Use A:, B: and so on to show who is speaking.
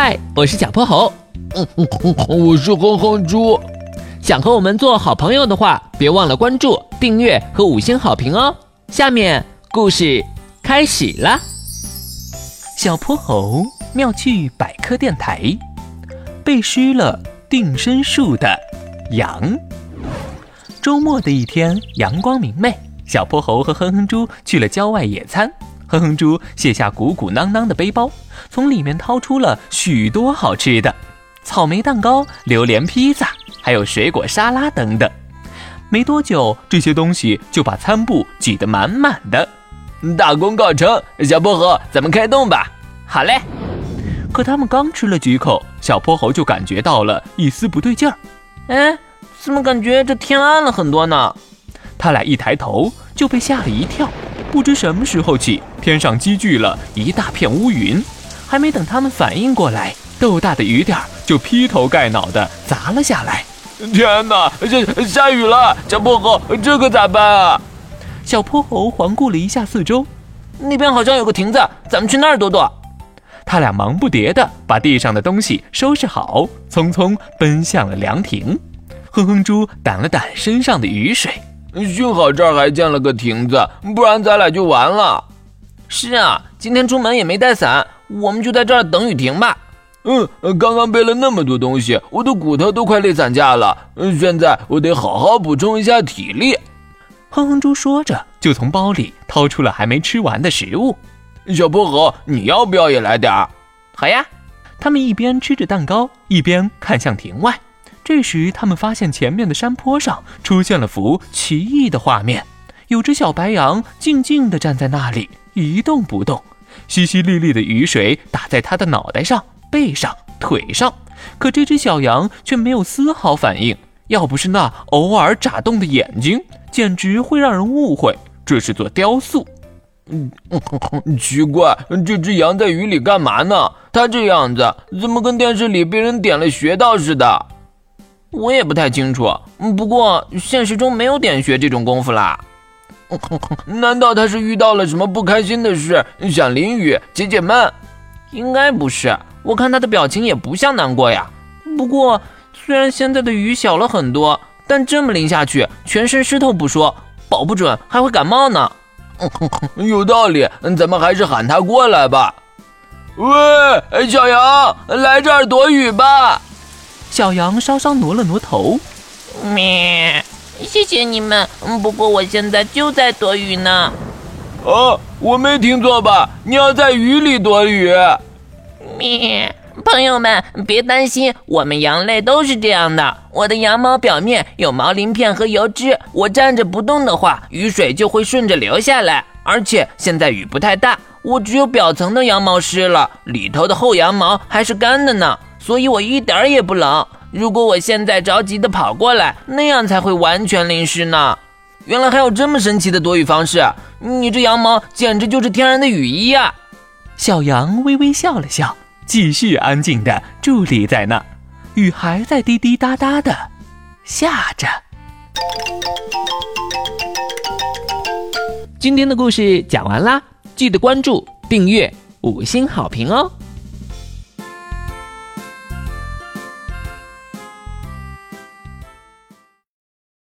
A: 嗨，我是小泼猴。
B: 嗯嗯嗯，我是哼哼猪。
A: 想和我们做好朋友的话，别忘了关注、订阅和五星好评哦。下面故事开始了。
C: 小泼猴妙趣百科电台，被施了定身术的羊。周末的一天，阳光明媚，小泼猴和哼哼猪去了郊外野餐。哼哼猪卸下鼓鼓囊囊的背包，从里面掏出了许多好吃的：草莓蛋糕、榴莲披萨，还有水果沙拉等等。没多久，这些东西就把餐布挤得满满的。
B: 大功告成，小泼猴，咱们开动吧！
A: 好嘞。
C: 可他们刚吃了几口，小泼猴就感觉到了一丝不对劲儿。
A: 哎，怎么感觉这天暗了很多呢？
C: 他俩一抬头就被吓了一跳。不知什么时候起，天上积聚了一大片乌云，还没等他们反应过来，豆大的雨点儿就劈头盖脑的砸了下来。
B: 天哪，这下雨了！小泼猴，这可咋办啊？
C: 小泼猴环顾了一下四周，
A: 那边好像有个亭子，咱们去那儿躲躲。
C: 他俩忙不迭的把地上的东西收拾好，匆匆奔向了凉亭。哼哼猪掸了掸身上的雨水。
B: 幸好这儿还建了个亭子，不然咱俩就完了。
A: 是啊，今天出门也没带伞，我们就在这儿等雨停吧。
B: 嗯，刚刚背了那么多东西，我的骨头都快累散架了。嗯，现在我得好好补充一下体力。
C: 哼哼猪说着，就从包里掏出了还没吃完的食物。
B: 小泼猴，你要不要也来点儿？
A: 好呀。
C: 他们一边吃着蛋糕，一边看向亭外。这时，他们发现前面的山坡上出现了幅奇异的画面，有只小白羊静静地站在那里，一动不动。淅淅沥沥的雨水打在它的脑袋上、背上、腿上，可这只小羊却没有丝毫反应。要不是那偶尔眨动的眼睛，简直会让人误会这是座雕塑。
B: 嗯，奇怪，这只羊在雨里干嘛呢？它这样子怎么跟电视里被人点了穴道似的？
A: 我也不太清楚，不过现实中没有点穴这种功夫啦。
B: 难道他是遇到了什么不开心的事，想淋雨解解闷？
A: 应该不是，我看他的表情也不像难过呀。不过虽然现在的雨小了很多，但这么淋下去，全身湿透不说，保不准还会感冒呢。
B: 有道理，咱们还是喊他过来吧。喂，小羊，来这儿躲雨吧。
C: 小羊稍稍挪了挪头，
D: 咩，谢谢你们。不过我现在就在躲雨呢。
B: 哦，我没听错吧？你要在雨里躲雨？
D: 咩，朋友们别担心，我们羊类都是这样的。我的羊毛表面有毛鳞片和油脂，我站着不动的话，雨水就会顺着流下来。而且现在雨不太大，我只有表层的羊毛湿了，里头的厚羊毛还是干的呢。所以我一点儿也不冷。如果我现在着急的跑过来，那样才会完全淋湿呢。
A: 原来还有这么神奇的躲雨方式！你这羊毛简直就是天然的雨衣呀！
C: 小羊微微笑了笑，继续安静的伫立在那。雨还在滴滴答答的下着。
A: 今天的故事讲完啦，记得关注、订阅、五星好评哦！